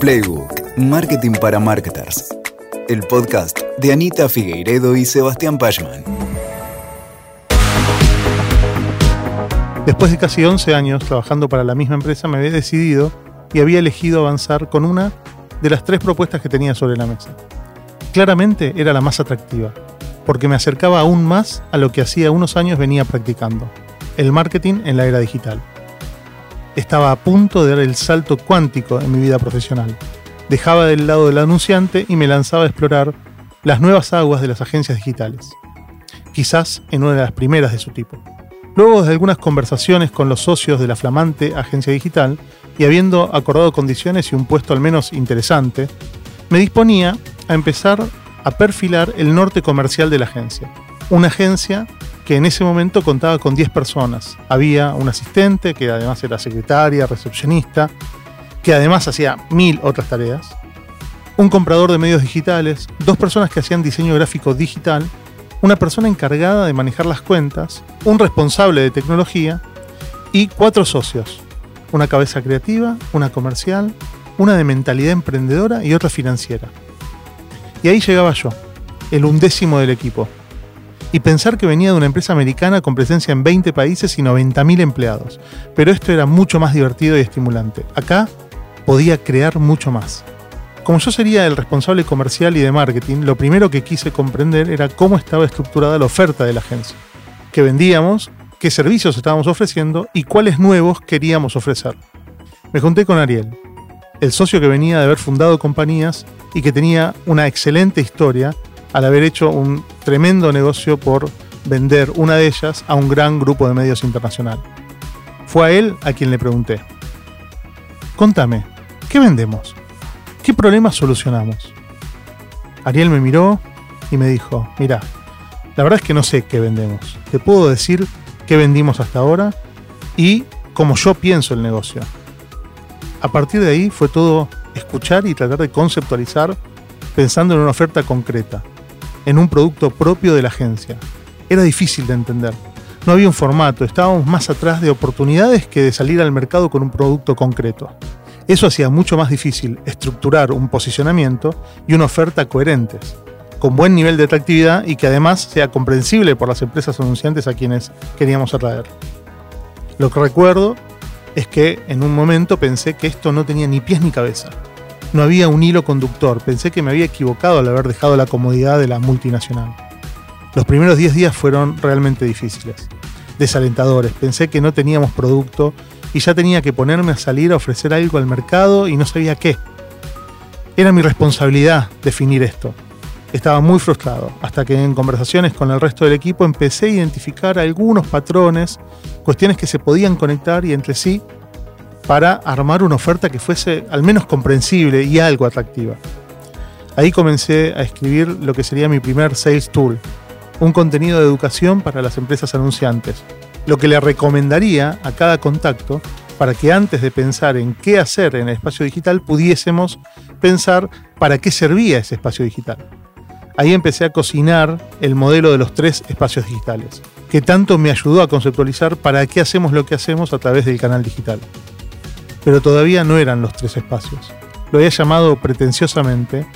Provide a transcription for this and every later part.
Playbook, Marketing para Marketers. El podcast de Anita Figueiredo y Sebastián Pachman. Después de casi 11 años trabajando para la misma empresa, me había decidido y había elegido avanzar con una de las tres propuestas que tenía sobre la mesa. Claramente era la más atractiva, porque me acercaba aún más a lo que hacía unos años venía practicando, el marketing en la era digital. Estaba a punto de dar el salto cuántico en mi vida profesional. Dejaba del lado del anunciante y me lanzaba a explorar las nuevas aguas de las agencias digitales. Quizás en una de las primeras de su tipo. Luego de algunas conversaciones con los socios de la flamante agencia digital y habiendo acordado condiciones y un puesto al menos interesante, me disponía a empezar a perfilar el norte comercial de la agencia. Una agencia que en ese momento contaba con 10 personas. Había un asistente, que además era secretaria, recepcionista, que además hacía mil otras tareas, un comprador de medios digitales, dos personas que hacían diseño gráfico digital, una persona encargada de manejar las cuentas, un responsable de tecnología. Y cuatro socios, una cabeza creativa, una comercial, una de mentalidad emprendedora y otra financiera. Y ahí llegaba yo, el undécimo del equipo, y pensar que venía de una empresa americana con presencia en 20 países y 90.000 empleados. Pero esto era mucho más divertido y estimulante. Acá podía crear mucho más. Como yo sería el responsable comercial y de marketing, lo primero que quise comprender era cómo estaba estructurada la oferta de la agencia. ¿Qué vendíamos? ¿Qué servicios estábamos ofreciendo? ¿Y cuáles nuevos queríamos ofrecer? Me junté con Ariel, el socio que venía de haber fundado compañías y que tenía una excelente historia al haber hecho un tremendo negocio por vender una de ellas a un gran grupo de medios internacional. Fue a él a quien le pregunté, contame, ¿qué vendemos? ¿Qué problemas solucionamos? Ariel me miró y me dijo, mira, la verdad es que no sé qué vendemos. Te puedo decir qué vendimos hasta ahora y cómo yo pienso el negocio. A partir de ahí fue todo escuchar y tratar de conceptualizar pensando en una oferta concreta en un producto propio de la agencia. Era difícil de entender. No había un formato, estábamos más atrás de oportunidades que de salir al mercado con un producto concreto. Eso hacía mucho más difícil estructurar un posicionamiento y una oferta coherentes, con buen nivel de atractividad y que además sea comprensible por las empresas anunciantes a quienes queríamos atraer. Lo que recuerdo es que en un momento pensé que esto no tenía ni pies ni cabeza no había un hilo conductor. Pensé que me había equivocado al haber dejado la comodidad de la multinacional. Los primeros 10 días fueron realmente difíciles, desalentadores. Pensé que no teníamos producto y ya tenía que ponerme a salir a ofrecer algo al mercado y no sabía qué. Era mi responsabilidad definir esto. Estaba muy frustrado, hasta que en conversaciones con el resto del equipo empecé a identificar algunos patrones, cuestiones que se podían conectar y entre sí para armar una oferta que fuese al menos comprensible y algo atractiva. Ahí comencé a escribir lo que sería mi primer Sales Tool, un contenido de educación para las empresas anunciantes, lo que le recomendaría a cada contacto para que antes de pensar en qué hacer en el espacio digital pudiésemos pensar para qué servía ese espacio digital. Ahí empecé a cocinar el modelo de los tres espacios digitales, que tanto me ayudó a conceptualizar para qué hacemos lo que hacemos a través del canal digital pero todavía no eran los tres espacios. Lo había llamado pretenciosamente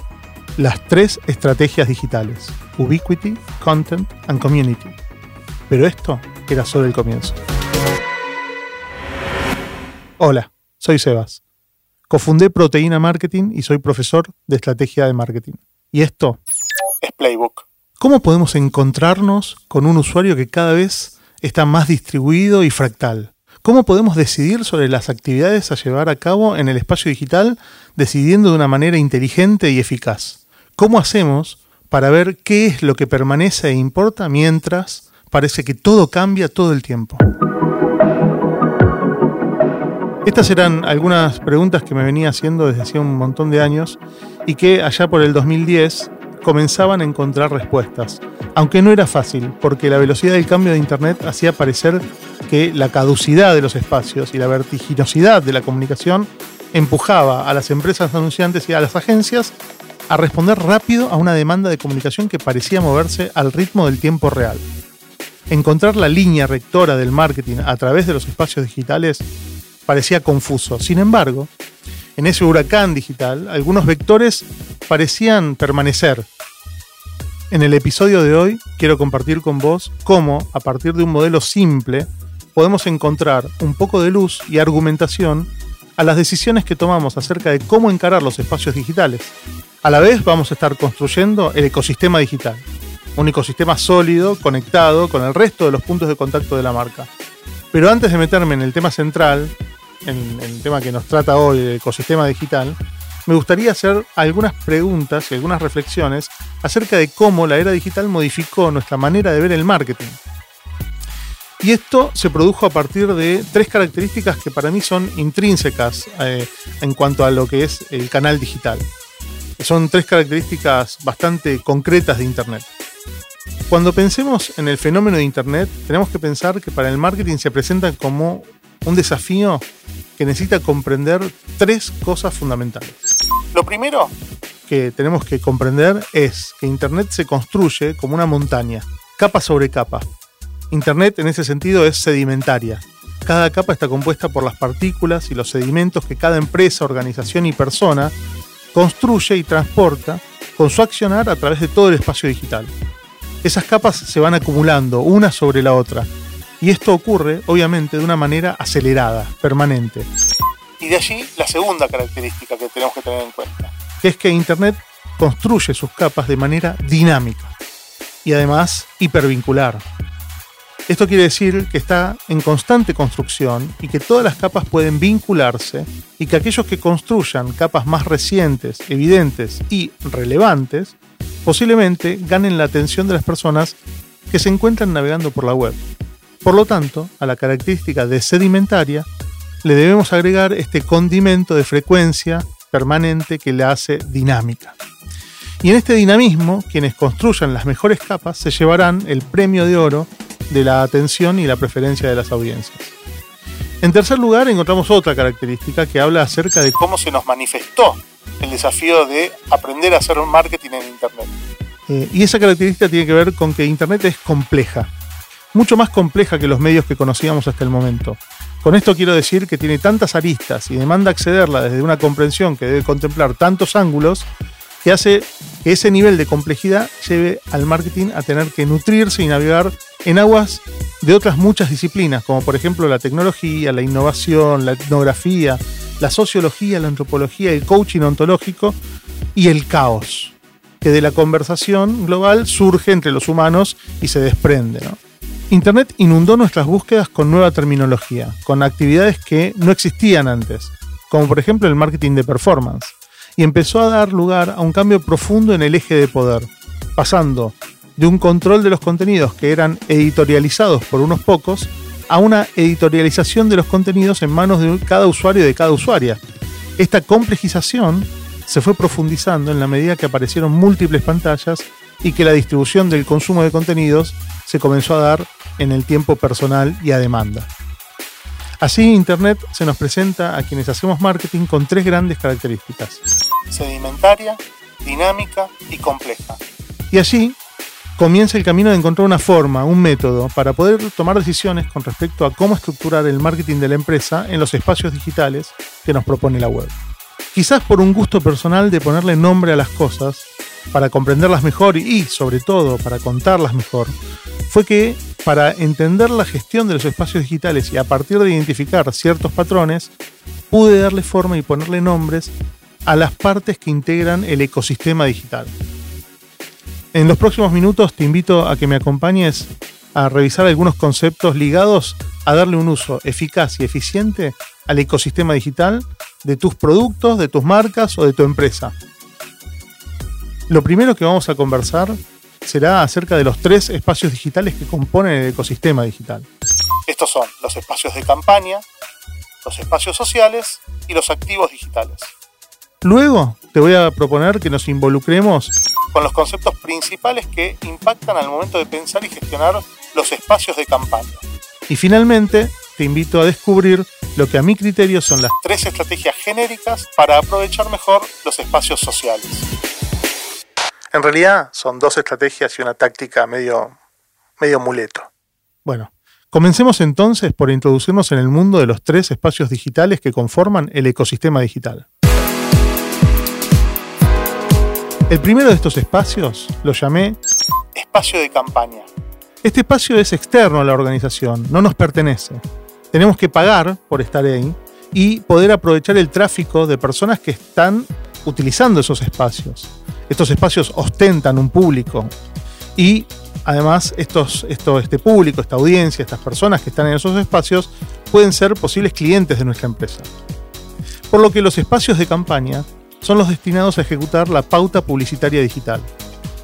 las tres estrategias digitales, Ubiquity, Content and Community. Pero esto era solo el comienzo. Hola, soy Sebas. Cofundé Proteína Marketing y soy profesor de estrategia de marketing. Y esto es Playbook. ¿Cómo podemos encontrarnos con un usuario que cada vez está más distribuido y fractal? ¿Cómo podemos decidir sobre las actividades a llevar a cabo en el espacio digital decidiendo de una manera inteligente y eficaz? ¿Cómo hacemos para ver qué es lo que permanece e importa mientras parece que todo cambia todo el tiempo? Estas eran algunas preguntas que me venía haciendo desde hace un montón de años y que allá por el 2010 comenzaban a encontrar respuestas. Aunque no era fácil, porque la velocidad del cambio de Internet hacía parecer que la caducidad de los espacios y la vertiginosidad de la comunicación empujaba a las empresas anunciantes y a las agencias a responder rápido a una demanda de comunicación que parecía moverse al ritmo del tiempo real. Encontrar la línea rectora del marketing a través de los espacios digitales parecía confuso. Sin embargo, en ese huracán digital, algunos vectores parecían permanecer. En el episodio de hoy quiero compartir con vos cómo, a partir de un modelo simple, podemos encontrar un poco de luz y argumentación a las decisiones que tomamos acerca de cómo encarar los espacios digitales. A la vez vamos a estar construyendo el ecosistema digital, un ecosistema sólido, conectado con el resto de los puntos de contacto de la marca. Pero antes de meterme en el tema central, en el tema que nos trata hoy, el ecosistema digital, me gustaría hacer algunas preguntas y algunas reflexiones acerca de cómo la era digital modificó nuestra manera de ver el marketing. Y esto se produjo a partir de tres características que para mí son intrínsecas eh, en cuanto a lo que es el canal digital. Son tres características bastante concretas de Internet. Cuando pensemos en el fenómeno de Internet, tenemos que pensar que para el marketing se presenta como un desafío que necesita comprender tres cosas fundamentales. Lo primero que tenemos que comprender es que Internet se construye como una montaña, capa sobre capa. Internet en ese sentido es sedimentaria. Cada capa está compuesta por las partículas y los sedimentos que cada empresa, organización y persona construye y transporta con su accionar a través de todo el espacio digital. Esas capas se van acumulando una sobre la otra, y esto ocurre, obviamente, de una manera acelerada, permanente. Y de allí la segunda característica que tenemos que tener en cuenta, que es que Internet construye sus capas de manera dinámica y además hipervincular. Esto quiere decir que está en constante construcción y que todas las capas pueden vincularse y que aquellos que construyan capas más recientes, evidentes y relevantes, posiblemente ganen la atención de las personas que se encuentran navegando por la web. Por lo tanto, a la característica de sedimentaria le debemos agregar este condimento de frecuencia permanente que le hace dinámica. Y en este dinamismo, quienes construyan las mejores capas se llevarán el premio de oro de la atención y la preferencia de las audiencias. En tercer lugar, encontramos otra característica que habla acerca de cómo se nos manifestó el desafío de aprender a hacer un marketing en Internet. Eh, y esa característica tiene que ver con que Internet es compleja mucho más compleja que los medios que conocíamos hasta el momento. Con esto quiero decir que tiene tantas aristas y demanda accederla desde una comprensión que debe contemplar tantos ángulos que hace que ese nivel de complejidad lleve al marketing a tener que nutrirse y navegar en aguas de otras muchas disciplinas, como por ejemplo la tecnología, la innovación, la etnografía, la sociología, la antropología, el coaching ontológico y el caos, que de la conversación global surge entre los humanos y se desprende. Internet inundó nuestras búsquedas con nueva terminología, con actividades que no existían antes, como por ejemplo el marketing de performance, y empezó a dar lugar a un cambio profundo en el eje de poder, pasando de un control de los contenidos que eran editorializados por unos pocos a una editorialización de los contenidos en manos de cada usuario y de cada usuaria. Esta complejización se fue profundizando en la medida que aparecieron múltiples pantallas y que la distribución del consumo de contenidos se comenzó a dar en el tiempo personal y a demanda. Así, Internet se nos presenta a quienes hacemos marketing con tres grandes características. Sedimentaria, dinámica y compleja. Y allí comienza el camino de encontrar una forma, un método para poder tomar decisiones con respecto a cómo estructurar el marketing de la empresa en los espacios digitales que nos propone la web. Quizás por un gusto personal de ponerle nombre a las cosas, para comprenderlas mejor y, sobre todo, para contarlas mejor, fue que para entender la gestión de los espacios digitales y a partir de identificar ciertos patrones, pude darle forma y ponerle nombres a las partes que integran el ecosistema digital. En los próximos minutos te invito a que me acompañes a revisar algunos conceptos ligados a darle un uso eficaz y eficiente al ecosistema digital de tus productos, de tus marcas o de tu empresa. Lo primero que vamos a conversar será acerca de los tres espacios digitales que componen el ecosistema digital. Estos son los espacios de campaña, los espacios sociales y los activos digitales. Luego te voy a proponer que nos involucremos con los conceptos principales que impactan al momento de pensar y gestionar los espacios de campaña. Y finalmente te invito a descubrir lo que a mi criterio son las tres estrategias genéricas para aprovechar mejor los espacios sociales. En realidad son dos estrategias y una táctica medio, medio muleto. Bueno, comencemos entonces por introducirnos en el mundo de los tres espacios digitales que conforman el ecosistema digital. El primero de estos espacios lo llamé espacio de campaña. Este espacio es externo a la organización, no nos pertenece. Tenemos que pagar por estar ahí y poder aprovechar el tráfico de personas que están utilizando esos espacios. Estos espacios ostentan un público y además estos, este público, esta audiencia, estas personas que están en esos espacios pueden ser posibles clientes de nuestra empresa. Por lo que los espacios de campaña son los destinados a ejecutar la pauta publicitaria digital,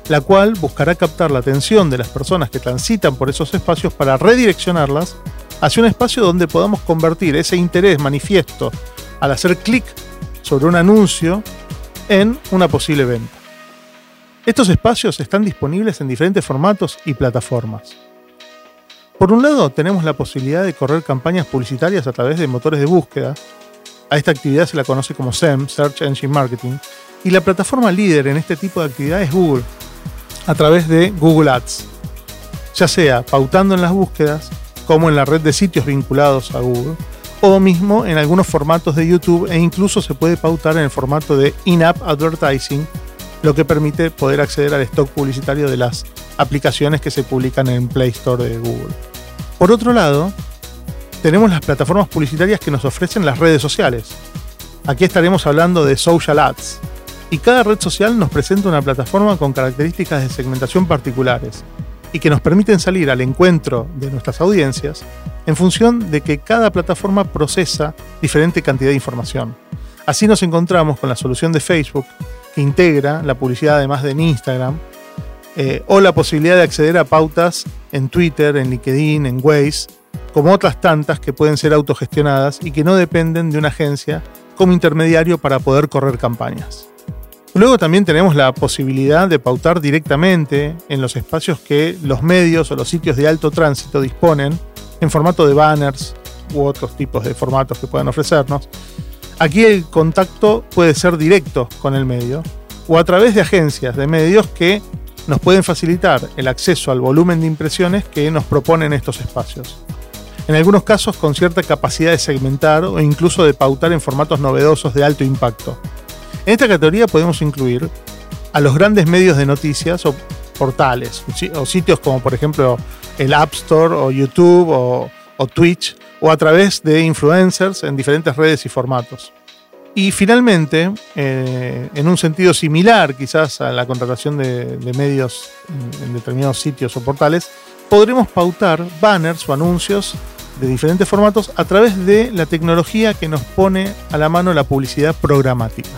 la cual buscará captar la atención de las personas que transitan por esos espacios para redireccionarlas hacia un espacio donde podamos convertir ese interés manifiesto al hacer clic sobre un anuncio en una posible venta. Estos espacios están disponibles en diferentes formatos y plataformas. Por un lado, tenemos la posibilidad de correr campañas publicitarias a través de motores de búsqueda. A esta actividad se la conoce como SEM, Search Engine Marketing, y la plataforma líder en este tipo de actividad es Google, a través de Google Ads, ya sea pautando en las búsquedas, como en la red de sitios vinculados a Google, o mismo en algunos formatos de YouTube e incluso se puede pautar en el formato de in-app advertising, lo que permite poder acceder al stock publicitario de las aplicaciones que se publican en Play Store de Google. Por otro lado, tenemos las plataformas publicitarias que nos ofrecen las redes sociales. Aquí estaremos hablando de social ads. Y cada red social nos presenta una plataforma con características de segmentación particulares y que nos permiten salir al encuentro de nuestras audiencias en función de que cada plataforma procesa diferente cantidad de información. Así nos encontramos con la solución de Facebook que integra la publicidad además de en Instagram, eh, o la posibilidad de acceder a pautas en Twitter, en LinkedIn, en Waze, como otras tantas que pueden ser autogestionadas y que no dependen de una agencia como intermediario para poder correr campañas. Luego también tenemos la posibilidad de pautar directamente en los espacios que los medios o los sitios de alto tránsito disponen en formato de banners u otros tipos de formatos que puedan ofrecernos Aquí el contacto puede ser directo con el medio o a través de agencias de medios que nos pueden facilitar el acceso al volumen de impresiones que nos proponen estos espacios. En algunos casos con cierta capacidad de segmentar o incluso de pautar en formatos novedosos de alto impacto. En esta categoría podemos incluir a los grandes medios de noticias o portales o sitios como por ejemplo el App Store o YouTube o, Twitch o a través de influencers en diferentes redes y formatos. Y finalmente, eh, en un sentido similar quizás a la contratación de, medios en, determinados sitios o portales, podremos pautar banners o anuncios de diferentes formatos a través de la tecnología que nos pone a la mano la publicidad programática.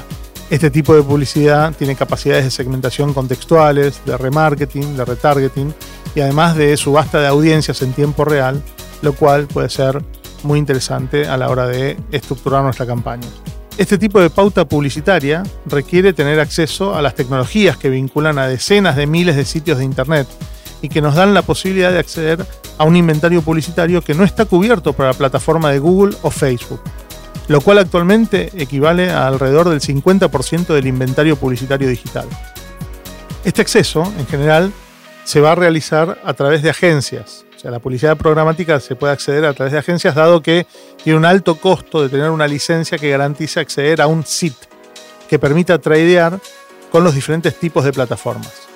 Este tipo de publicidad tiene capacidades de segmentación contextuales, de remarketing, de retargeting y además de subasta de audiencias en tiempo real lo cual puede ser muy interesante a la hora de estructurar nuestra campaña. Este tipo de pauta publicitaria requiere tener acceso a las tecnologías que vinculan a decenas de miles de sitios de Internet y que nos dan la posibilidad de acceder a un inventario publicitario que no está cubierto por la plataforma de Google o Facebook, lo cual actualmente equivale a alrededor del 50% del inventario publicitario digital. Este acceso, en general, se va a realizar a través de agencias, sea, la publicidad programática se puede acceder a través de agencias, dado que tiene un alto costo de tener una licencia que garantice acceder a un SIT que permita tradear con los diferentes tipos de plataformas.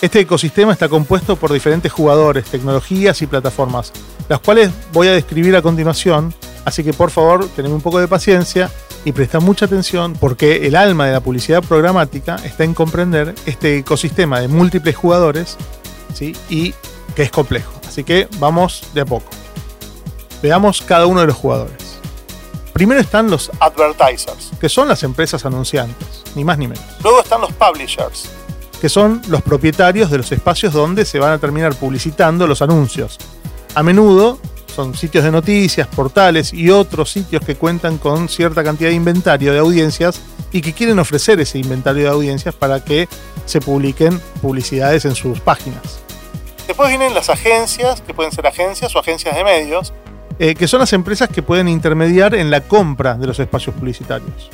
Este ecosistema está compuesto por diferentes jugadores, tecnologías y plataformas, las cuales voy a describir a continuación, así que por favor tened un poco de paciencia y presta mucha atención porque el alma de la publicidad programática está en comprender este ecosistema de múltiples jugadores ¿sí? y que es complejo. Así que vamos de a poco. Veamos cada uno de los jugadores. Primero están los advertisers, que son las empresas anunciantes, ni más ni menos. Luego están los publishers, que son los propietarios de los espacios donde se van a terminar publicitando los anuncios. A menudo son sitios de noticias, portales y otros sitios que cuentan con cierta cantidad de inventario de audiencias y que quieren ofrecer ese inventario de audiencias para que se publiquen publicidades en sus páginas. Después vienen las agencias, que pueden ser agencias o agencias de medios, eh, que son las empresas que pueden intermediar en la compra de los espacios publicitarios.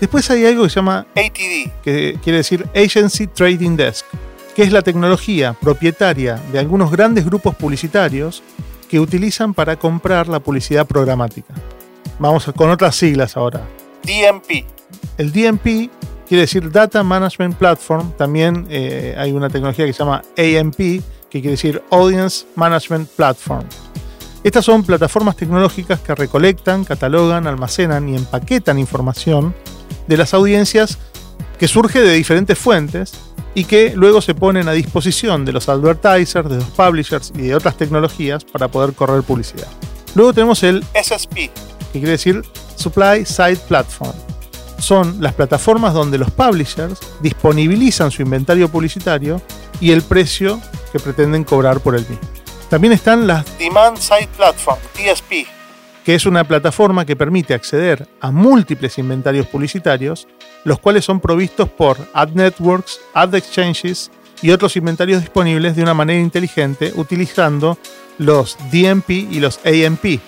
Después hay algo que se llama ATD, que quiere decir Agency Trading Desk, que es la tecnología propietaria de algunos grandes grupos publicitarios que utilizan para comprar la publicidad programática. Vamos con otras siglas ahora. DMP. El DMP quiere decir Data Management Platform. También eh, hay una tecnología que se llama AMP, que quiere decir Audience Management Platform. Estas son plataformas tecnológicas que recolectan, catalogan, almacenan y empaquetan información de las audiencias que surge de diferentes fuentes y que luego se ponen a disposición de los advertisers, de los publishers y de otras tecnologías para poder correr publicidad. Luego tenemos el SSP, que quiere decir Supply Side Platform. Son las plataformas donde los publishers disponibilizan su inventario publicitario y el precio que pretenden cobrar por el mismo. También están las Demand Side Platform, DSP, que es una plataforma que permite acceder a múltiples inventarios publicitarios, los cuales son provistos por ad networks, ad exchanges y otros inventarios disponibles de una manera inteligente utilizando los DMP y los AMP,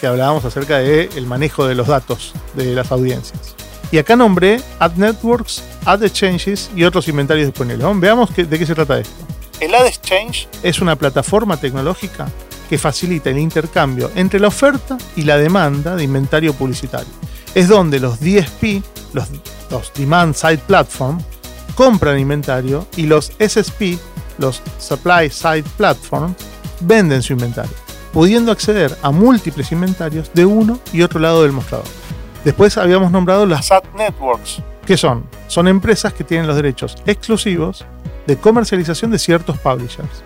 que hablábamos acerca del el manejo de los datos de las audiencias. Y acá nombré ad networks, ad exchanges y otros inventarios disponibles. Veamos de qué se trata esto. El Ad Exchange es una plataforma tecnológica que facilita el intercambio entre la oferta y la demanda de inventario publicitario. Es donde los DSP, los, Demand Side Platform, compran inventario y los SSP, los Supply Side Platform, venden su inventario, pudiendo acceder a múltiples inventarios de uno y otro lado del mostrador. Después habíamos nombrado las Ad Networks, que son? Son empresas que tienen los derechos exclusivos de comercialización de ciertos publishers.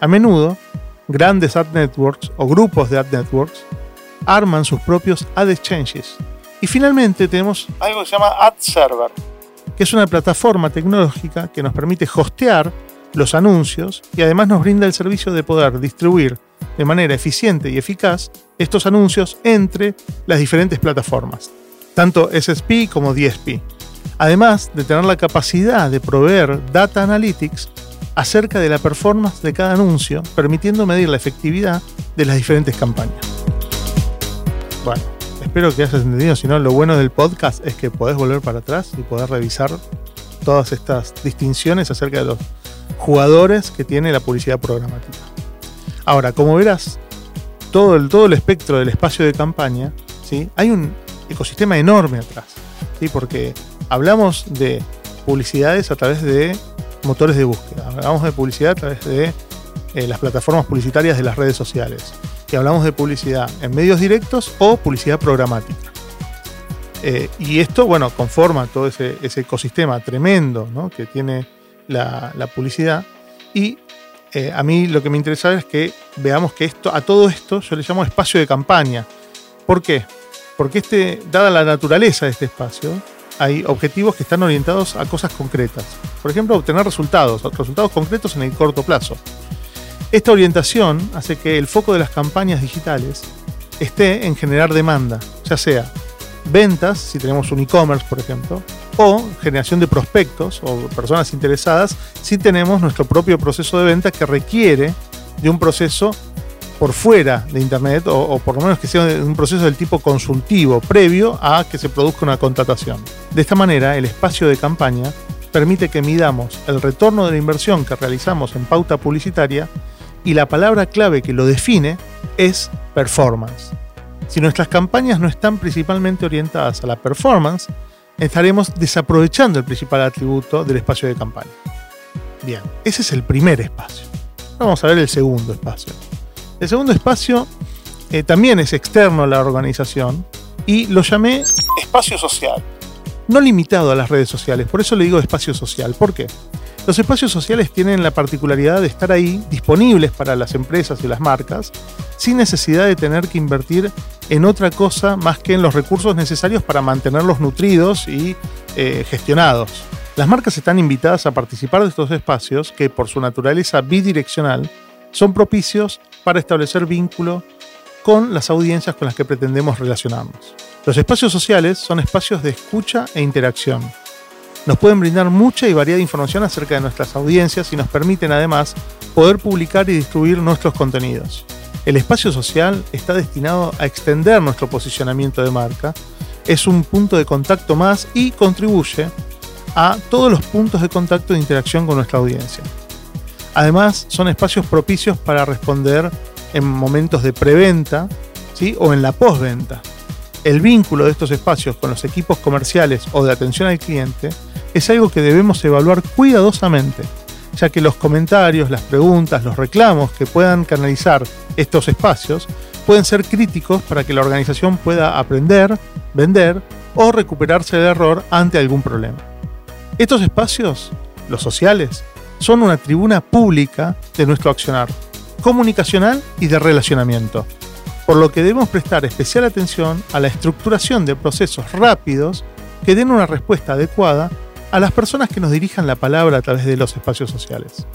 A menudo, grandes ad networks o grupos de ad networks arman sus propios ad exchanges. Y finalmente tenemos algo que se llama ad server, que es una plataforma tecnológica que nos permite hostear los anuncios y además nos brinda el servicio de poder distribuir de manera eficiente y eficaz estos anuncios entre las diferentes plataformas, tanto SSP como DSP además de tener la capacidad de proveer data analytics acerca de la performance de cada anuncio, permitiendo medir la efectividad de las diferentes campañas. Bueno, espero que hayas entendido, si no, lo bueno del podcast es que podés volver para atrás y poder revisar todas estas distinciones acerca de los jugadores que tiene la publicidad programática. Ahora, como verás, todo el, todo el espectro del espacio de campaña, ¿sí? hay un ecosistema enorme atrás, ¿sí? porque hablamos de publicidades a través de motores de búsqueda, hablamos de publicidad a través de eh, las plataformas publicitarias de las redes sociales y hablamos de publicidad en medios directos o publicidad programática. Eh, y esto, bueno, conforma todo ese, ecosistema tremendo que tiene la, publicidad. Y eh, a mí lo que me interesa es que veamos que esto, a todo esto yo le llamo espacio de campaña. ¿Por qué? Porque este, dada la naturaleza de este espacio, hay objetivos que están orientados a cosas concretas. Por ejemplo, obtener resultados, resultados concretos en el corto plazo. Esta orientación hace que el foco de las campañas digitales esté en generar demanda, ya sea ventas, si tenemos un e-commerce, por ejemplo, o generación de prospectos o personas interesadas si tenemos nuestro propio proceso de venta que requiere de un proceso por fuera de Internet o, por lo menos que sea un proceso del tipo consultivo previo a que se produzca una contratación. De esta manera, el espacio de campaña permite que midamos el retorno de la inversión que realizamos en pauta publicitaria y la palabra clave que lo define es performance. Si nuestras campañas no están principalmente orientadas a la performance, estaremos desaprovechando el principal atributo del espacio de campaña. Bien, ese es el primer espacio. Vamos a ver el segundo espacio. El segundo espacio eh, también es externo a la organización y lo llamé espacio social. No limitado a las redes sociales, por eso le digo espacio social. ¿Por qué? Los espacios sociales tienen la particularidad de estar ahí, disponibles para las empresas y las marcas, sin necesidad de tener que invertir en otra cosa más que en los recursos necesarios para mantenerlos nutridos y eh, gestionados. Las marcas están invitadas a participar de estos espacios que, por su naturaleza bidireccional, son propicios para establecer vínculo con las audiencias con las que pretendemos relacionarnos. Los espacios sociales son espacios de escucha e interacción. Nos pueden brindar mucha y variada información acerca de nuestras audiencias y nos permiten además poder publicar y distribuir nuestros contenidos. El espacio social está destinado a extender nuestro posicionamiento de marca, es un punto de contacto más y contribuye a todos los puntos de contacto de interacción con nuestra audiencia. Además, son espacios propicios para responder en momentos de preventa ¿sí? o en la postventa. El vínculo de estos espacios con los equipos comerciales o de atención al cliente es algo que debemos evaluar cuidadosamente, ya que los comentarios, las preguntas, los reclamos que puedan canalizar estos espacios pueden ser críticos para que la organización pueda aprender, vender o recuperarse del error ante algún problema. Estos espacios, los sociales, son una tribuna pública de nuestro accionar, comunicacional y de relacionamiento, por lo que debemos prestar especial atención a la estructuración de procesos rápidos que den una respuesta adecuada a las personas que nos dirijan la palabra a través de los espacios sociales.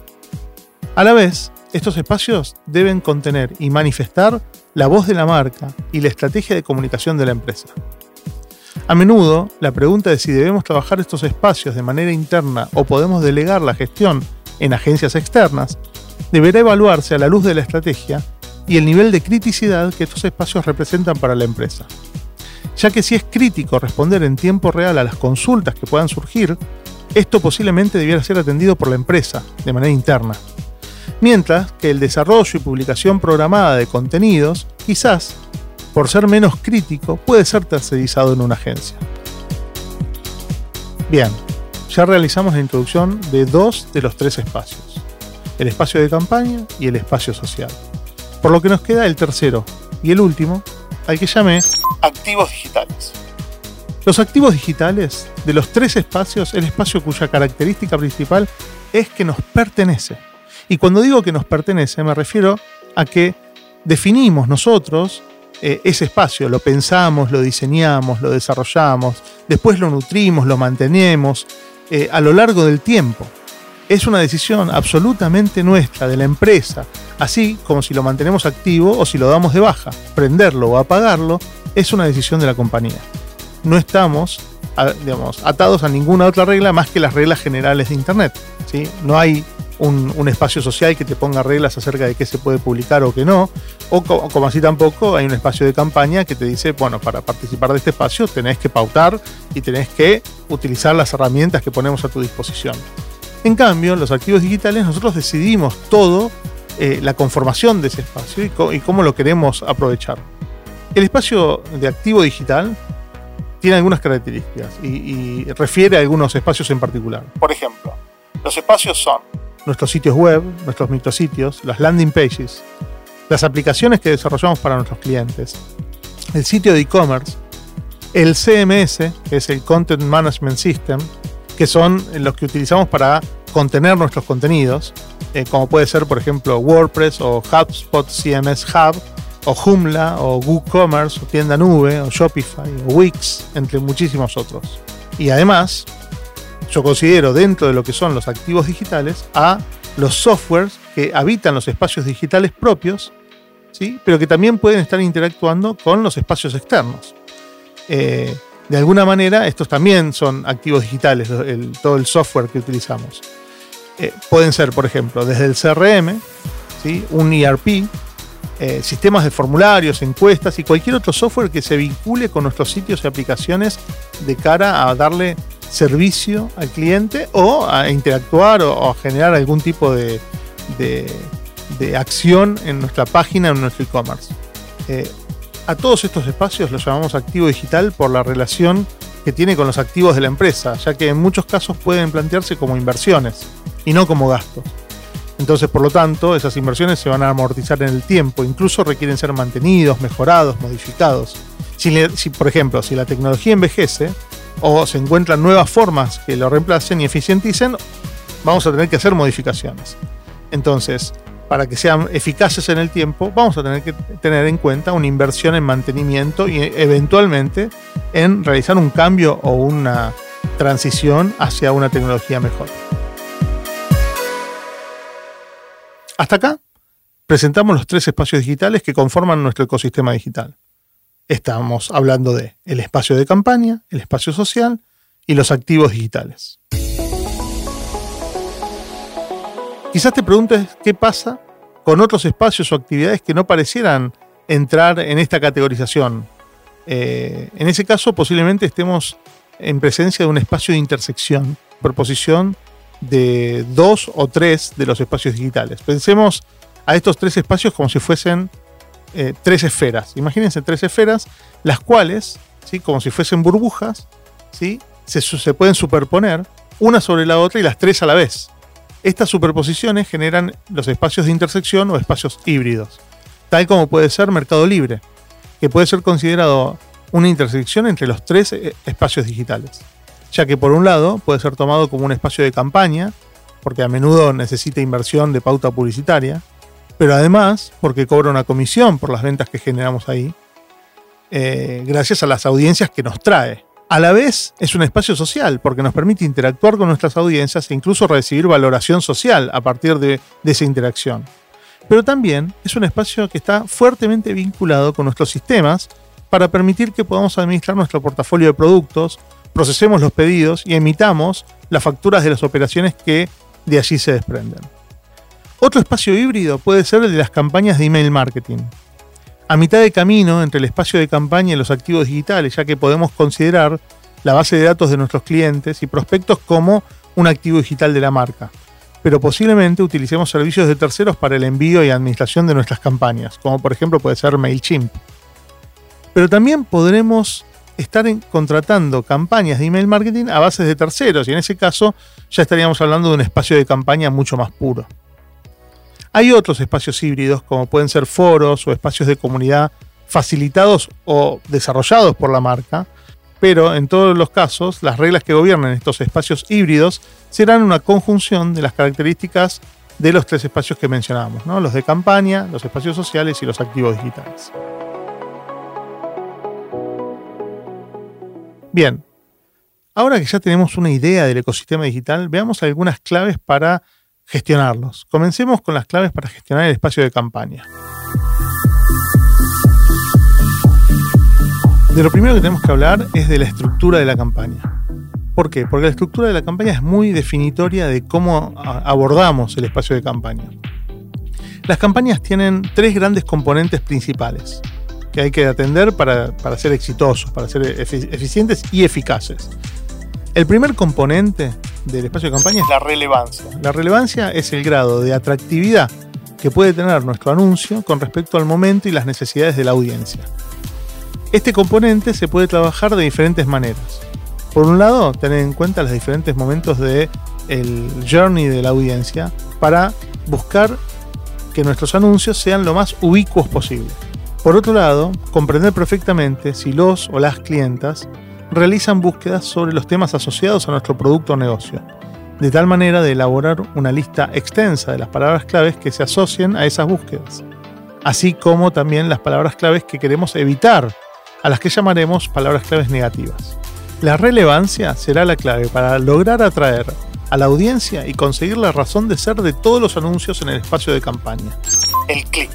A la vez, estos espacios deben contener y manifestar la voz de la marca y la estrategia de comunicación de la empresa. A menudo, la pregunta de si debemos trabajar estos espacios de manera interna o podemos delegar la gestión en agencias externas deberá evaluarse a la luz de la estrategia y el nivel de criticidad que estos espacios representan para la empresa. Ya que si es crítico responder en tiempo real a las consultas que puedan surgir, esto posiblemente debiera ser atendido por la empresa de manera interna. Mientras que el desarrollo y publicación programada de contenidos, quizás, por ser menos crítico, puede ser tercerizado en una agencia. Bien, ya realizamos la introducción de dos de los tres espacios, el espacio de campaña y el espacio social. Por lo que nos queda el tercero y el último, al que llamé activos digitales. Los activos digitales, de los tres espacios, el espacio cuya característica principal es que nos pertenece. Y cuando digo que nos pertenece, me refiero a que definimos nosotros eh, ese espacio, lo pensamos, lo diseñamos, lo desarrollamos, después lo nutrimos, lo mantenemos eh, a lo largo del tiempo. Es una decisión absolutamente nuestra, de la empresa, así como si lo mantenemos activo o si lo damos de baja. Prenderlo o apagarlo es una decisión de la compañía. No estamos digamos, atados a ninguna otra regla más que las reglas generales de Internet. ¿sí? No hay un, espacio social que te ponga reglas acerca de qué se puede publicar o qué no, o como, así tampoco hay un espacio de campaña que te dice, bueno, para participar de este espacio tenés que pautar y tenés que utilizar las herramientas que ponemos a tu disposición. En cambio, los activos digitales nosotros decidimos todo eh, la conformación de ese espacio y, cómo lo queremos aprovechar. El espacio de activo digital tiene algunas características y, refiere a algunos espacios en particular. Por ejemplo, los espacios son nuestros sitios web, nuestros micrositios, las landing pages, las aplicaciones que desarrollamos para nuestros clientes, el sitio de e-commerce, el CMS, que es el Content Management System, que son los que utilizamos para contener nuestros contenidos, eh, como puede ser, por ejemplo, WordPress o HubSpot CMS Hub, o Joomla, o WooCommerce, o Tienda Nube, o Shopify, o Wix, entre muchísimos otros. Y además, yo considero dentro de lo que son los activos digitales a los softwares que habitan los espacios digitales propios, ¿sí? pero que también pueden estar interactuando con los espacios externos. Eh, de alguna manera, estos también son activos digitales, todo el software que utilizamos. Eh, pueden ser, por ejemplo, desde el CRM, un ERP, eh, sistemas de formularios, encuestas y cualquier otro software que se vincule con nuestros sitios y aplicaciones de cara a darle servicio al cliente o a interactuar o, a generar algún tipo de, acción en nuestra página, en nuestro e-commerce. Eh, a todos estos espacios los llamamos activo digital por la relación que tiene con los activos de la empresa, ya que en muchos casos pueden plantearse como inversiones y no como gastos. Entonces, por lo tanto, esas inversiones se van a amortizar en el tiempo, incluso requieren ser mantenidos, mejorados, modificados. Si, por ejemplo, si la tecnología envejece o se encuentran nuevas formas que lo reemplacen y eficienticen, vamos a tener que hacer modificaciones. Entonces, para que sean eficaces en el tiempo, vamos a tener que tener en cuenta una inversión en mantenimiento y eventualmente en realizar un cambio o una transición hacia una tecnología mejor. Hasta acá presentamos los tres espacios digitales que conforman nuestro ecosistema digital. Estamos hablando de el espacio de campaña, el espacio social y los activos digitales. Quizás te preguntes qué pasa con otros espacios o actividades que no parecieran entrar en esta categorización. Eh, en ese caso, posiblemente estemos en presencia de un espacio de intersección, proposición de dos o tres de los espacios digitales. Pensemos a estos tres espacios como si fuesen eh, tres esferas. Imagínense tres esferas, las cuales, ¿sí? como si fuesen burbujas, ¿sí? se, se pueden superponer una sobre la otra y las tres a la vez. Estas superposiciones generan los espacios de intersección o espacios híbridos, tal como puede ser Mercado Libre, que puede ser considerado una intersección entre los tres eh, espacios digitales, ya que por un lado puede ser tomado como un espacio de campaña, porque a menudo necesita inversión de pauta publicitaria, pero además porque cobra una comisión por las ventas que generamos ahí, eh, gracias a las audiencias que nos trae. A la vez es un espacio social porque nos permite interactuar con nuestras audiencias e incluso recibir valoración social a partir de, de esa interacción. Pero también es un espacio que está fuertemente vinculado con nuestros sistemas para permitir que podamos administrar nuestro portafolio de productos, procesemos los pedidos y emitamos las facturas de las operaciones que de allí se desprenden. Otro espacio híbrido puede ser el de las campañas de email marketing. A mitad de camino entre el espacio de campaña y los activos digitales, ya que podemos considerar la base de datos de nuestros clientes y prospectos como un activo digital de la marca. Pero posiblemente utilicemos servicios de terceros para el envío y administración de nuestras campañas, como por ejemplo puede ser MailChimp. Pero también podremos estar contratando campañas de email marketing a bases de terceros y en ese caso ya estaríamos hablando de un espacio de campaña mucho más puro. Hay otros espacios híbridos como pueden ser foros o espacios de comunidad facilitados o desarrollados por la marca, pero en todos los casos las reglas que gobiernan estos espacios híbridos serán una conjunción de las características de los tres espacios que mencionamos, los de campaña, los espacios sociales y los activos digitales. Bien, ahora que ya tenemos una idea del ecosistema digital, veamos algunas claves para gestionarlos. Comencemos con las claves para gestionar el espacio de campaña. De lo primero que tenemos que hablar es de la estructura de la campaña. ¿Por qué? Porque la estructura de la campaña es muy definitoria de cómo abordamos el espacio de campaña. Las campañas tienen tres grandes componentes principales que hay que atender para, para ser exitosos, para ser eficientes y eficaces. El primer componente del espacio de campaña es la relevancia. La relevancia es el grado de atractividad que puede tener nuestro anuncio con respecto al momento y las necesidades de la audiencia. Este componente se puede trabajar de diferentes maneras. Por un lado, tener en cuenta los diferentes momentos del el journey de la audiencia para buscar que nuestros anuncios sean lo más ubicuos posible. Por otro lado, comprender perfectamente si los o las clientas realizan búsquedas sobre los temas asociados a nuestro producto o negocio, de tal manera de elaborar una lista extensa de las palabras claves que se asocien a esas búsquedas, así como también las palabras claves que queremos evitar, a las que llamaremos palabras claves negativas. La relevancia será la clave para lograr atraer a la audiencia y conseguir la razón de ser de todos los anuncios en el espacio de campaña. El clic.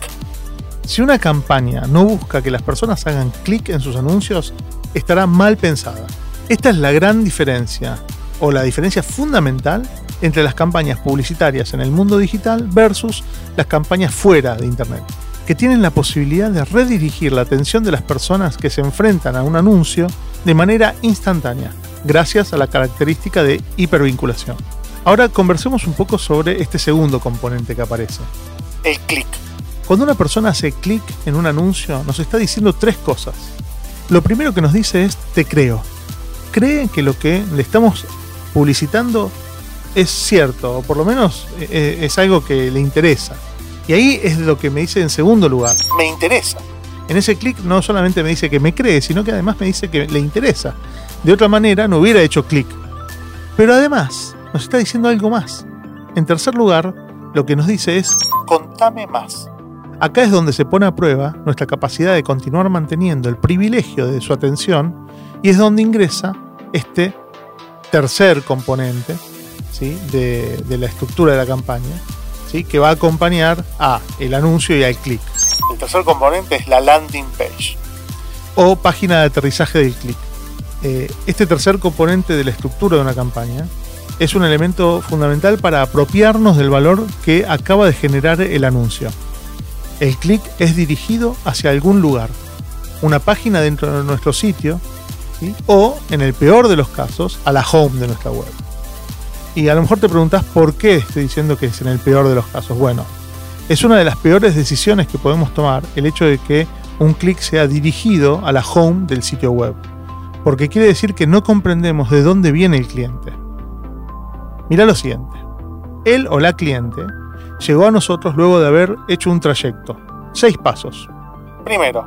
Si una campaña no busca que las personas hagan clic en sus anuncios, estará mal pensada. Esta es la gran diferencia, o la diferencia fundamental, entre las campañas publicitarias en el mundo digital versus las campañas fuera de Internet, que tienen la posibilidad de redirigir la atención de las personas que se enfrentan a un anuncio de manera instantánea, gracias a la característica de hipervinculación. Ahora conversemos un poco sobre este segundo componente que aparece. El clic. Cuando una persona hace clic en un anuncio, nos está diciendo tres cosas lo primero que nos dice es te creo. Cree que lo que le estamos publicitando es cierto, o por lo menos eh, eh, es algo que le interesa. Y ahí es lo que me dice en segundo lugar. Me interesa. En ese clic no solamente me dice que me cree, sino que además me dice que le interesa. De otra manera no hubiera hecho clic. Pero además nos está diciendo algo más. En tercer lugar, lo que nos dice es contame más. Acá es donde se pone a prueba nuestra capacidad de continuar manteniendo el privilegio de su atención y es donde ingresa este tercer componente ¿sí? de, la estructura de la campaña, ¿sí? que va a acompañar a el anuncio y al clic. El tercer componente es la landing page o página de aterrizaje del clic. Eh, este tercer componente de la estructura de una campaña es un elemento fundamental para apropiarnos del valor que acaba de generar el anuncio. El clic es dirigido hacia algún lugar, una página dentro de nuestro sitio, o, en el peor de los casos, a la home de nuestra web. Y a lo mejor te preguntas por qué estoy diciendo que es en el peor de los casos. Bueno, es una de las peores decisiones que podemos tomar el hecho de que un clic sea dirigido a la home del sitio web, porque quiere decir que no comprendemos de dónde viene el cliente. Mirá lo siguiente. Él o la cliente llegó a nosotros luego de haber hecho un trayecto. Seis pasos. Primero,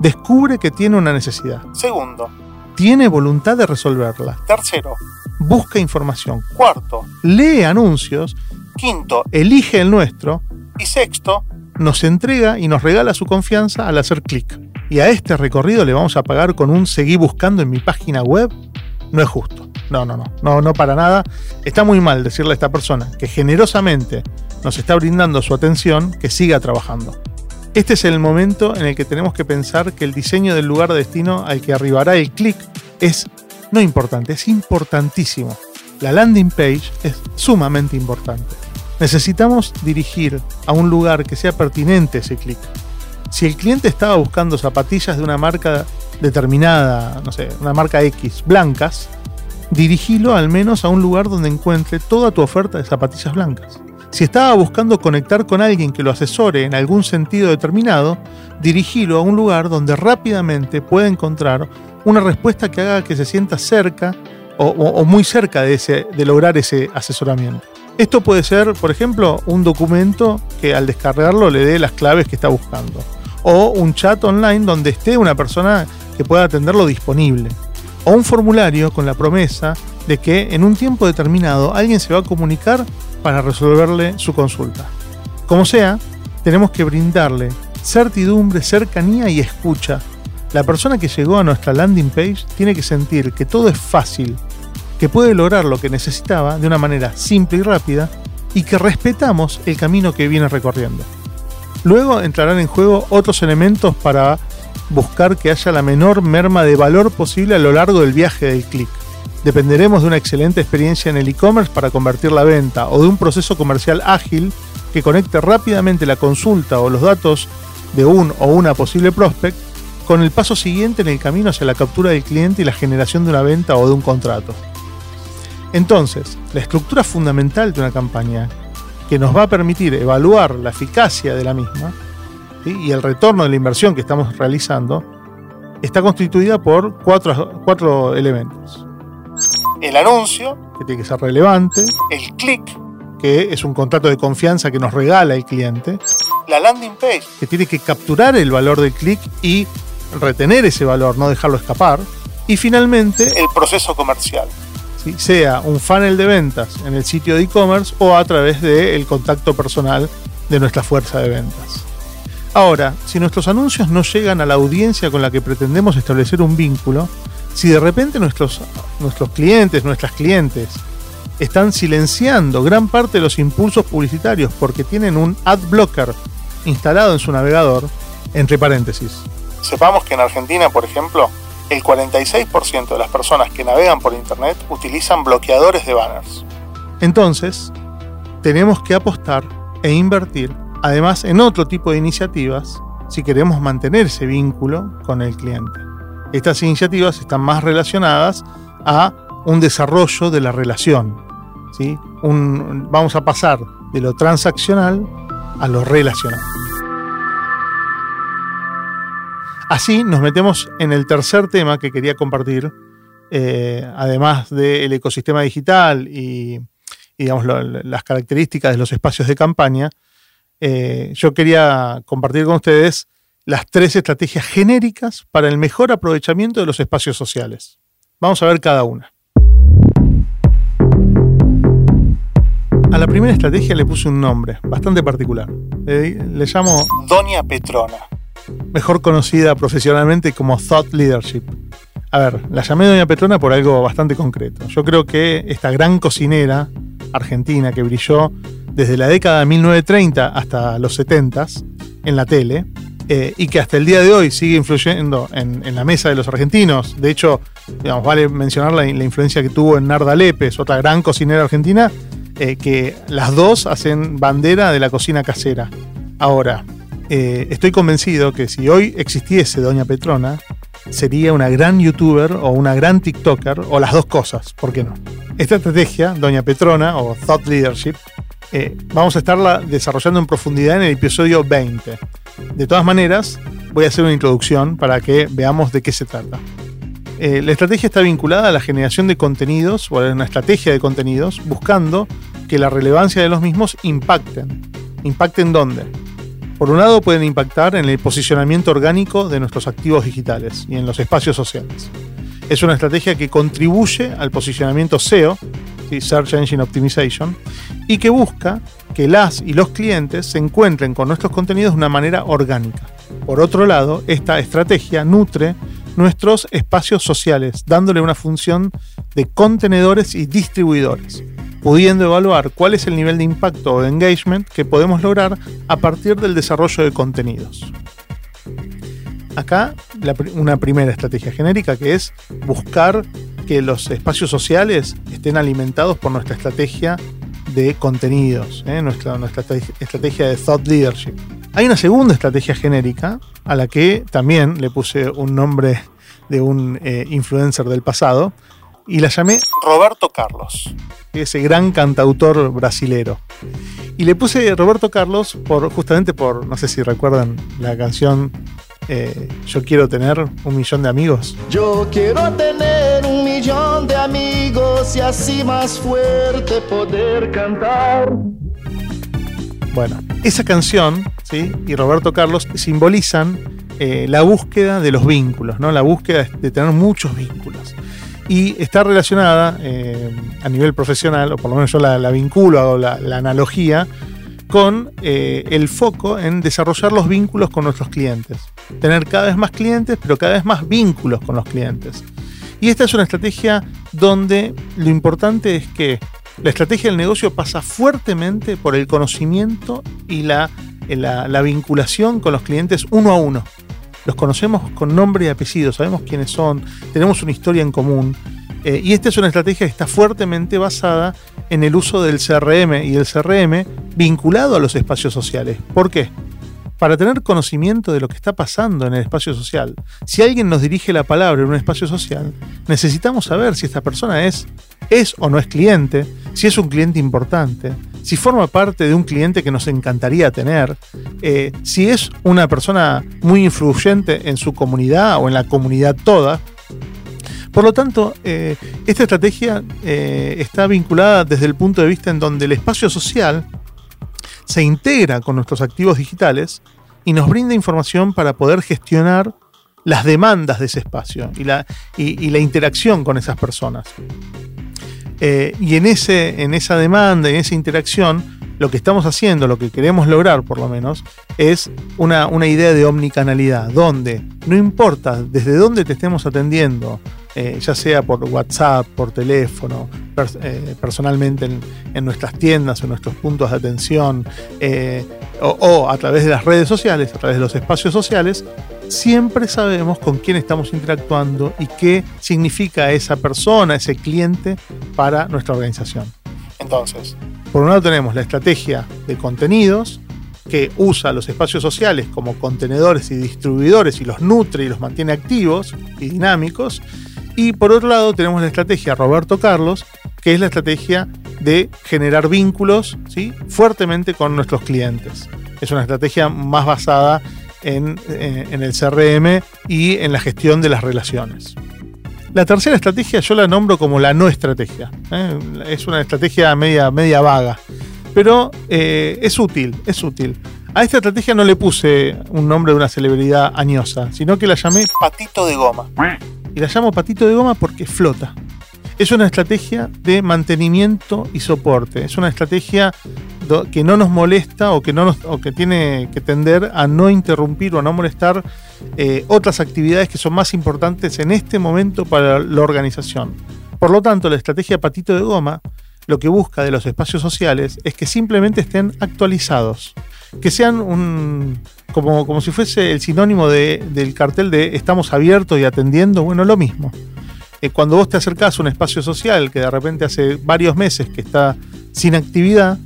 descubre que tiene una necesidad. Segundo, tiene voluntad de resolverla. Tercero, busca información. Cuarto, lee anuncios. Quinto, elige el nuestro. Y sexto, nos entrega y nos regala su confianza al hacer clic. Y a este recorrido le vamos a pagar con un seguí buscando en mi página web. No es justo. No, no, no, no, no para nada. Está muy mal decirle a esta persona que generosamente nos está brindando su atención que siga trabajando. Este es el momento en el que tenemos que pensar que el diseño del lugar de destino al que arribará el clic es no importante, es importantísimo. La landing page es sumamente importante. Necesitamos dirigir a un lugar que sea pertinente ese clic. Si el cliente estaba buscando zapatillas de una marca determinada, no sé, una marca X, blancas, dirigilo al menos a un lugar donde encuentre toda tu oferta de zapatillas blancas. Si estaba buscando conectar con alguien que lo asesore en algún sentido determinado, dirigilo a un lugar donde rápidamente pueda encontrar una respuesta que haga que se sienta cerca o, muy cerca de, ese, de lograr ese asesoramiento. Esto puede ser, por ejemplo, un documento que al descargarlo le dé las claves que está buscando. O un chat online donde esté una persona que pueda atenderlo disponible. O un formulario con la promesa de que en un tiempo determinado alguien se va a comunicar para resolverle su consulta. Como sea, tenemos que brindarle certidumbre, cercanía y escucha. La persona que llegó a nuestra landing page tiene que sentir que todo es fácil, que puede lograr lo que necesitaba de una manera simple y rápida y que respetamos el camino que viene recorriendo. Luego entrarán en juego otros elementos para buscar que haya la menor merma de valor posible a lo largo del viaje del clic. Dependeremos de una excelente experiencia en el e-commerce para convertir la venta o de un proceso comercial ágil que conecte rápidamente la consulta o los datos de un o una posible prospect con el paso siguiente en el camino hacia la captura del cliente y la generación de una venta o de un contrato. Entonces, la estructura fundamental de una campaña que nos va a permitir evaluar la eficacia de la misma y el retorno de la inversión que estamos realizando está constituida por cuatro, cuatro elementos. El anuncio, que tiene que ser relevante, el click, que es un contrato de confianza que nos regala el cliente, la landing page, que tiene que capturar el valor del click y retener ese valor, no dejarlo escapar, y finalmente el proceso comercial. sea un funnel de ventas en el sitio de e-commerce o a través del contacto personal de nuestra fuerza de ventas. Ahora, si nuestros anuncios no llegan a la audiencia con la que pretendemos establecer un vínculo, si de repente nuestros, nuestros clientes, nuestras clientes, están silenciando gran parte de los impulsos publicitarios porque tienen un ad blocker instalado en su navegador, entre paréntesis. Sepamos que en Argentina, por ejemplo, el 46% de las personas que navegan por Internet utilizan bloqueadores de banners. Entonces, tenemos que apostar e invertir, además, en otro tipo de iniciativas si queremos mantener ese vínculo con el cliente. Estas iniciativas están más relacionadas a un desarrollo de la relación. ¿sí? vamos a pasar de lo transaccional a lo relacional. Así nos metemos en el tercer tema que quería compartir, eh, además del ecosistema digital y, digamos, las características de los espacios de campaña. Eh, yo quería compartir con ustedes las tres estrategias genéricas para el mejor aprovechamiento de los espacios sociales. Vamos a ver cada una. A la primera estrategia le puse un nombre bastante particular. Le, llamo Doña Petrona, mejor conocida profesionalmente como Thought Leadership. A ver, la llamé Doña Petrona por algo bastante concreto. Yo creo que esta gran cocinera argentina que brilló desde la década de 1930 hasta los 70 en la tele, eh, y que hasta el día de hoy sigue influyendo en, la mesa de los argentinos. De hecho, vale mencionar la, influencia que tuvo en Narda Lepes, otra gran cocinera argentina, eh, que las dos hacen bandera de la cocina casera. Ahora, eh, estoy convencido que si hoy existiese Doña Petrona, sería una gran youtuber o una gran TikToker, o las dos cosas, ¿por qué no? Esta estrategia, Doña Petrona o Thought Leadership, vamos a estarla desarrollando en profundidad en el episodio 20. De todas maneras, voy a hacer una introducción para que veamos de qué se trata. Eh, la estrategia está vinculada a la generación de contenidos o a una estrategia de contenidos buscando que la relevancia de los mismos impacten. ¿Impacten dónde? Por un lado pueden impactar en el posicionamiento orgánico de nuestros activos digitales y en los espacios sociales. Es una estrategia que contribuye al posicionamiento SEO, Search Engine Optimization, y que busca que las y los clientes se encuentren con nuestros contenidos de una manera orgánica. Por otro lado, esta estrategia nutre nuestros espacios sociales, dándole una función de contenedores y distribuidores, pudiendo evaluar cuál es el nivel de impacto o de engagement que podemos lograr a partir del desarrollo de contenidos. Acá una primera estrategia genérica que es buscar que los espacios sociales estén alimentados por nuestra estrategia de contenidos, ¿eh? nuestra, nuestra estrategia de thought leadership. Hay una segunda estrategia genérica a la que también le puse un nombre de un eh, influencer del pasado y la llamé Roberto Carlos, ese gran cantautor brasilero. Y le puse Roberto Carlos por justamente por, no sé si recuerdan la canción eh, Yo quiero tener un millón de amigos. Yo quiero tener un millón de amigos y así más fuerte poder cantar. Bueno, esa canción ¿sí? y Roberto Carlos simbolizan eh, la búsqueda de los vínculos, ¿no? la búsqueda de tener muchos vínculos. Y está relacionada eh, a nivel profesional, o por lo menos yo la, vinculo, hago la, analogía, con eh, el foco en desarrollar los vínculos con nuestros clientes. Tener cada vez más clientes, pero cada vez más vínculos con los clientes. Y esta es una estrategia donde lo importante es que la estrategia del negocio pasa fuertemente por el conocimiento y la, la, vinculación con los clientes uno a uno. Los conocemos con nombre y apellido, sabemos quiénes son, tenemos una historia en común. Eh, y esta es una estrategia que está fuertemente basada en el uso del CRM y el CRM vinculado a los espacios sociales. ¿Por qué? para tener conocimiento de lo que está pasando en el espacio social. Si alguien nos dirige la palabra en un espacio social, necesitamos saber si esta persona es, es o no es cliente, si es un cliente importante, si forma parte de un cliente que nos encantaría tener, eh, si es una persona muy influyente en su comunidad o en la comunidad toda. Por lo tanto, eh, esta estrategia eh, está vinculada desde el punto de vista en donde el espacio social se integra con nuestros activos digitales y nos brinda información para poder gestionar las demandas de ese espacio y la, interacción con esas personas. Eh, y en, ese, en esa demanda, en esa interacción, lo que estamos haciendo, lo que queremos lograr por lo menos, es una idea de omnicanalidad, donde no importa desde dónde te estemos atendiendo, eh, ya sea por WhatsApp, por teléfono, eh, personalmente en, nuestras tiendas, en nuestros puntos de atención, eh, o, a través de las redes sociales, a través de los espacios sociales, siempre sabemos con quién estamos interactuando y qué significa esa persona, ese cliente para nuestra organización. Entonces, por un lado tenemos la estrategia de contenidos, que usa los espacios sociales como contenedores y distribuidores y los nutre y los mantiene activos y dinámicos. Y por otro lado tenemos la estrategia Roberto Carlos, que es la estrategia de generar vínculos ¿sí? fuertemente con nuestros clientes. Es una estrategia más basada en, eh, el CRM y en la gestión de las relaciones. La tercera estrategia yo la nombro como la no estrategia. ¿eh? Es una estrategia media, media vaga, pero eh, es útil, es útil. A esta estrategia no le puse un nombre de una celebridad añosa, sino que la llamé patito de goma. Y la llamo patito de goma porque flota. Es una estrategia de mantenimiento y soporte. Es una estrategia que no nos molesta o que, no que tiene que tender a no interrumpir o a no molestar eh, otras actividades que son más importantes en este momento para la organización. Por lo tanto, la estrategia patito de goma lo que busca de los espacios sociales es que simplemente estén actualizados, que sean un, como, como si fuese el sinónimo del cartel de estamos abiertos y atendiendo, bueno, lo mismo. Eh, cuando vos te acercás a un espacio social que de repente hace varios meses que está sin actividad,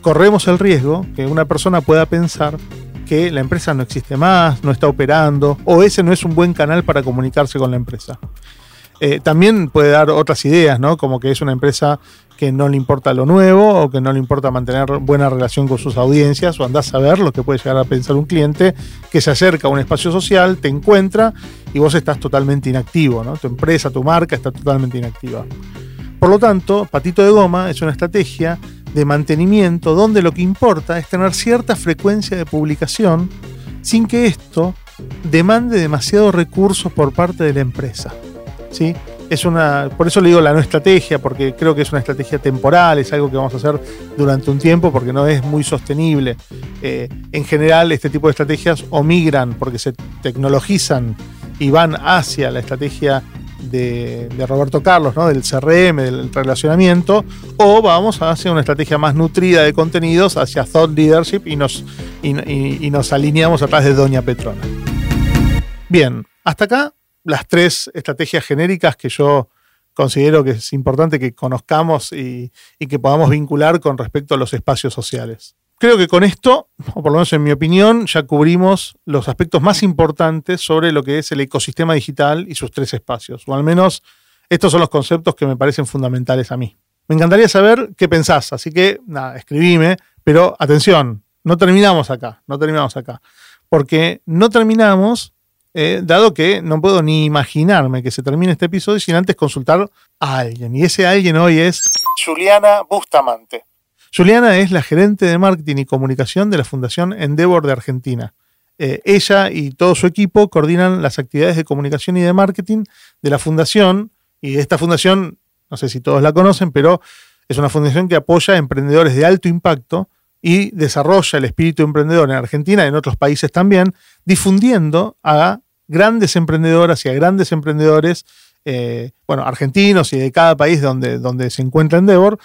corremos el riesgo que una persona pueda pensar que la empresa no existe más, no está operando, o ese no es un buen canal para comunicarse con la empresa. Eh, también puede dar otras ideas, ¿no? Como que es una empresa que no le importa lo nuevo o que no le importa mantener buena relación con sus audiencias o andás a ver lo que puede llegar a pensar un cliente que se acerca a un espacio social, te encuentra y vos estás totalmente inactivo, ¿no? Tu empresa, tu marca está totalmente inactiva. Por lo tanto, Patito de Goma es una estrategia de mantenimiento donde lo que importa es tener cierta frecuencia de publicación sin que esto demande demasiados recursos por parte de la empresa. Es una, por eso le digo la no estrategia, porque creo que es una estrategia temporal, es algo que vamos a hacer durante un tiempo porque no es muy sostenible. Eh, en general, este tipo de estrategias o migran porque se tecnologizan y van hacia la estrategia de, Roberto Carlos, ¿no? del CRM, del relacionamiento, o vamos hacia una estrategia más nutrida de contenidos, hacia Thought Leadership y nos, y, nos alineamos atrás de Doña Petrona. Bien, hasta acá las tres estrategias genéricas que yo considero que es importante que conozcamos y, que podamos vincular con respecto a los espacios sociales. Creo que con esto, o por lo menos en mi opinión, ya cubrimos los aspectos más importantes sobre lo que es el ecosistema digital y sus tres espacios, o al menos estos son los conceptos que me parecen fundamentales a mí. Me encantaría saber qué pensás, así que nada, escribime, pero atención, no terminamos acá, no terminamos acá, porque no terminamos eh, dado que no puedo ni imaginarme que se termine este episodio sin antes consultar a alguien. Y ese alguien hoy es Juliana Bustamante. Juliana es la gerente de marketing y comunicación de la Fundación Endeavor de Argentina. Eh, ella y todo su equipo coordinan las actividades de comunicación y de marketing de la fundación. Y esta fundación, no sé si todos la conocen, pero es una fundación que apoya a emprendedores de alto impacto y desarrolla el espíritu emprendedor en Argentina y en otros países también, difundiendo a grandes emprendedoras y a grandes emprendedores, eh, bueno, argentinos y de cada país donde, donde se encuentra Endeavor,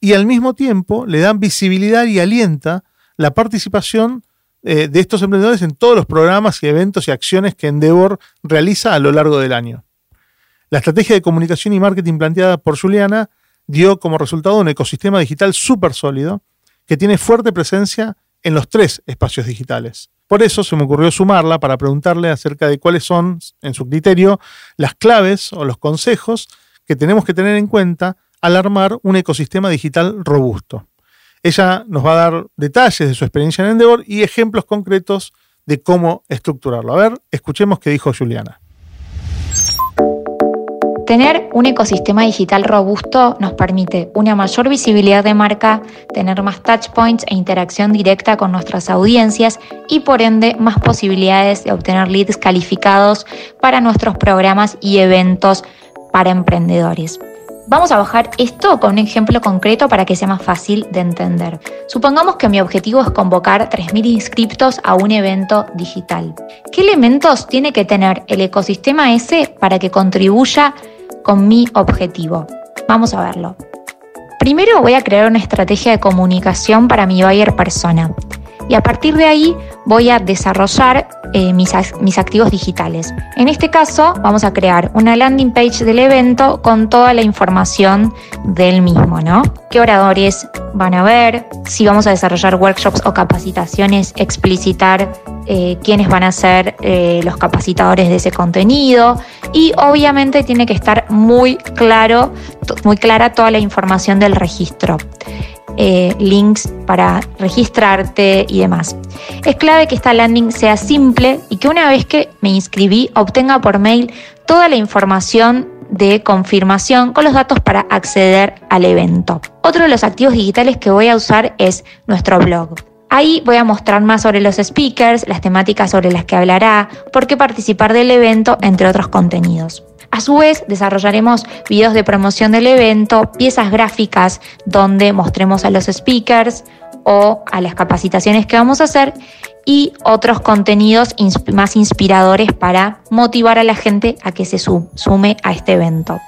y al mismo tiempo le dan visibilidad y alienta la participación eh, de estos emprendedores en todos los programas y eventos y acciones que Endeavor realiza a lo largo del año. La estrategia de comunicación y marketing planteada por Juliana dio como resultado un ecosistema digital súper sólido que tiene fuerte presencia en los tres espacios digitales. Por eso se me ocurrió sumarla para preguntarle acerca de cuáles son, en su criterio, las claves o los consejos que tenemos que tener en cuenta al armar un ecosistema digital robusto. Ella nos va a dar detalles de su experiencia en Endeavor y ejemplos concretos de cómo estructurarlo. A ver, escuchemos qué dijo Juliana. Tener un ecosistema digital robusto nos permite una mayor visibilidad de marca, tener más touchpoints e interacción directa con nuestras audiencias y por ende más posibilidades de obtener leads calificados para nuestros programas y eventos para emprendedores. Vamos a bajar esto con un ejemplo concreto para que sea más fácil de entender. Supongamos que mi objetivo es convocar 3.000 inscriptos a un evento digital. ¿Qué elementos tiene que tener el ecosistema ese para que contribuya con mi objetivo. Vamos a verlo. Primero voy a crear una estrategia de comunicación para mi buyer persona y a partir de ahí voy a desarrollar eh, mis, mis, activos digitales. En este caso vamos a crear una landing page del evento con toda la información del mismo, ¿no? ¿Qué oradores van a ver? Si vamos a desarrollar workshops o capacitaciones, explicitar eh, quiénes van a ser eh, los capacitadores de ese contenido y obviamente tiene que estar muy claro, muy clara toda la información del registro. Eh, links para registrarte y demás. Es clave que esta landing sea simple y que una vez que me inscribí obtenga por mail toda la información de confirmación con los datos para acceder al evento. Otro de los activos digitales que voy a usar es nuestro blog. Ahí voy a mostrar más sobre los speakers, las temáticas sobre las que hablará, por qué participar del evento, entre otros contenidos. A su vez, desarrollaremos videos de promoción del evento, piezas gráficas donde mostremos a los speakers o a las capacitaciones que vamos a hacer y otros contenidos más inspiradores para motivar a la gente a que se sume a este evento.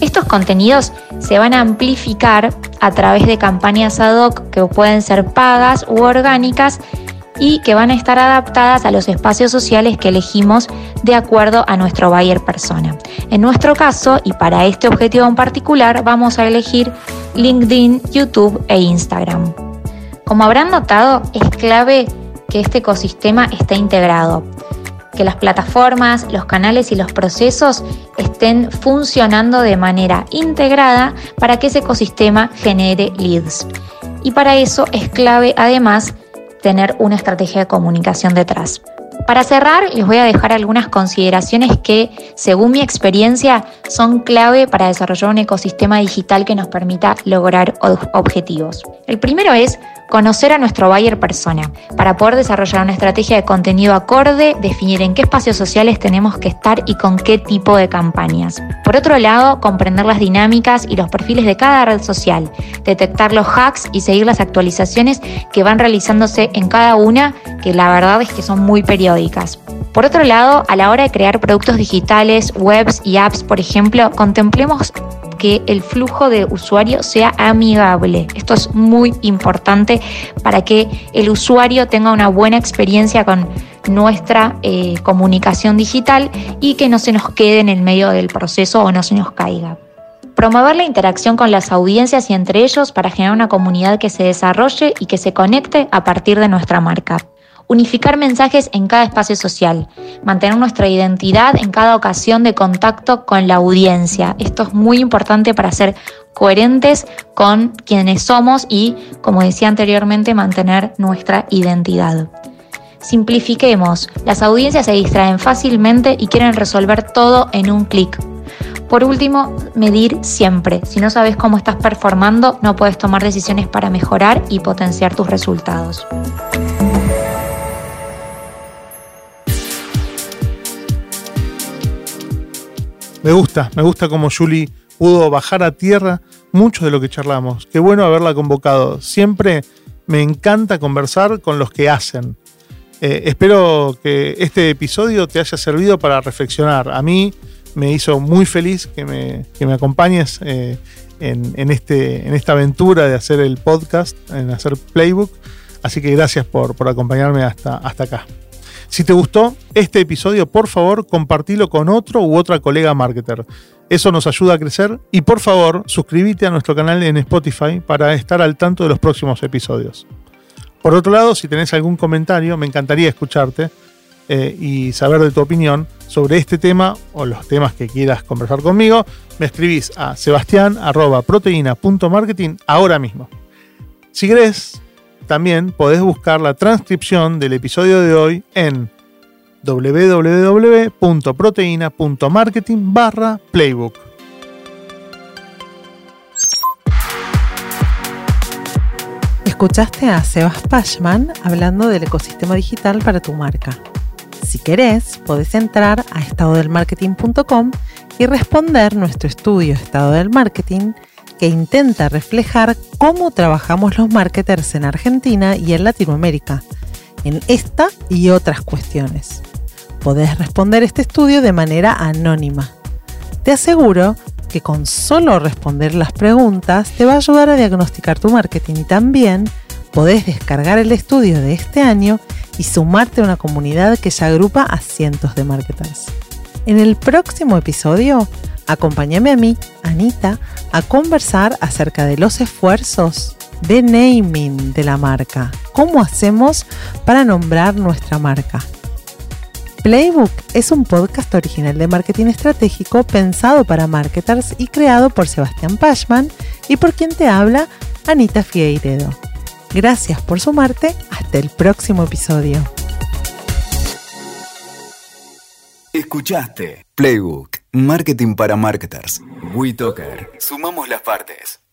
Estos contenidos se van a amplificar a través de campañas ad hoc que pueden ser pagas u orgánicas y que van a estar adaptadas a los espacios sociales que elegimos de acuerdo a nuestro buyer persona. En nuestro caso, y para este objetivo en particular, vamos a elegir LinkedIn, YouTube e Instagram. Como habrán notado, es clave que este ecosistema esté integrado. que las plataformas, los canales y los procesos estén funcionando de manera integrada para que ese ecosistema genere leads. Y para eso es clave además tener una estrategia de comunicación detrás. Para cerrar, les voy a dejar algunas consideraciones que, según mi experiencia, son clave para desarrollar un ecosistema digital que nos permita lograr objetivos. El primero es conocer a nuestro buyer persona para poder desarrollar una estrategia de contenido acorde, definir en qué espacios sociales tenemos que estar y con qué tipo de campañas. Por otro lado, comprender las dinámicas y los perfiles de cada red social, detectar los hacks y seguir las actualizaciones que van realizándose en cada una, que la verdad es que son muy periódicas. Por otro lado, a la hora de crear productos digitales, webs y apps, por ejemplo, contemplemos que el flujo de usuario sea amigable. Esto es muy importante para que el usuario tenga una buena experiencia con nuestra eh, comunicación digital y que no se nos quede en el medio del proceso o no se nos caiga. Promover la interacción con las audiencias y entre ellos para generar una comunidad que se desarrolle y que se conecte a partir de nuestra marca unificar mensajes en cada espacio social, mantener nuestra identidad en cada ocasión de contacto con la audiencia. Esto es muy importante para ser coherentes con quienes somos y, como decía anteriormente, mantener nuestra identidad. Simplifiquemos, las audiencias se distraen fácilmente y quieren resolver todo en un clic. Por último, medir siempre. Si no sabes cómo estás performando, no puedes tomar decisiones para mejorar y potenciar tus resultados. Me gusta, me gusta como Julie pudo bajar a tierra mucho de lo que charlamos. Qué bueno haberla convocado. Siempre me encanta conversar con los que hacen. Eh, espero que este episodio te haya servido para reflexionar. A mí me hizo muy feliz que me, me acompañes eh, en, este, en esta aventura de hacer el podcast, en hacer Playbook. Así que gracias por, por acompañarme hasta, hasta acá. Si te gustó este episodio, por favor, compartilo con otro u otra colega marketer. Eso nos ayuda a crecer y por favor, suscríbete a nuestro canal en Spotify para estar al tanto de los próximos episodios. Por otro lado, si tenés algún comentario, me encantaría escucharte eh, y saber de tu opinión sobre este tema o los temas que quieras conversar conmigo. Me escribís a sebastián.proteína.marketing ahora mismo. Si querés, también podés buscar la transcripción del episodio de hoy en www.proteina.marketing barra playbook. Escuchaste a Sebas Pashman hablando del ecosistema digital para tu marca. Si querés, podés entrar a estadodelmarketing.com y responder nuestro estudio Estado del Marketing que intenta reflejar cómo trabajamos los marketers en Argentina y en Latinoamérica, en esta y otras cuestiones. Podés responder este estudio de manera anónima. Te aseguro que con solo responder las preguntas te va a ayudar a diagnosticar tu marketing y también podés descargar el estudio de este año y sumarte a una comunidad que ya agrupa a cientos de marketers. En el próximo episodio Acompáñame a mí, Anita, a conversar acerca de los esfuerzos de naming de la marca. ¿Cómo hacemos para nombrar nuestra marca? Playbook es un podcast original de marketing estratégico pensado para marketers y creado por Sebastián Pashman y por quien te habla, Anita Figueiredo. Gracias por sumarte. Hasta el próximo episodio. Escuchaste Playbook. Marketing para marketers. WeToker. Sumamos las partes.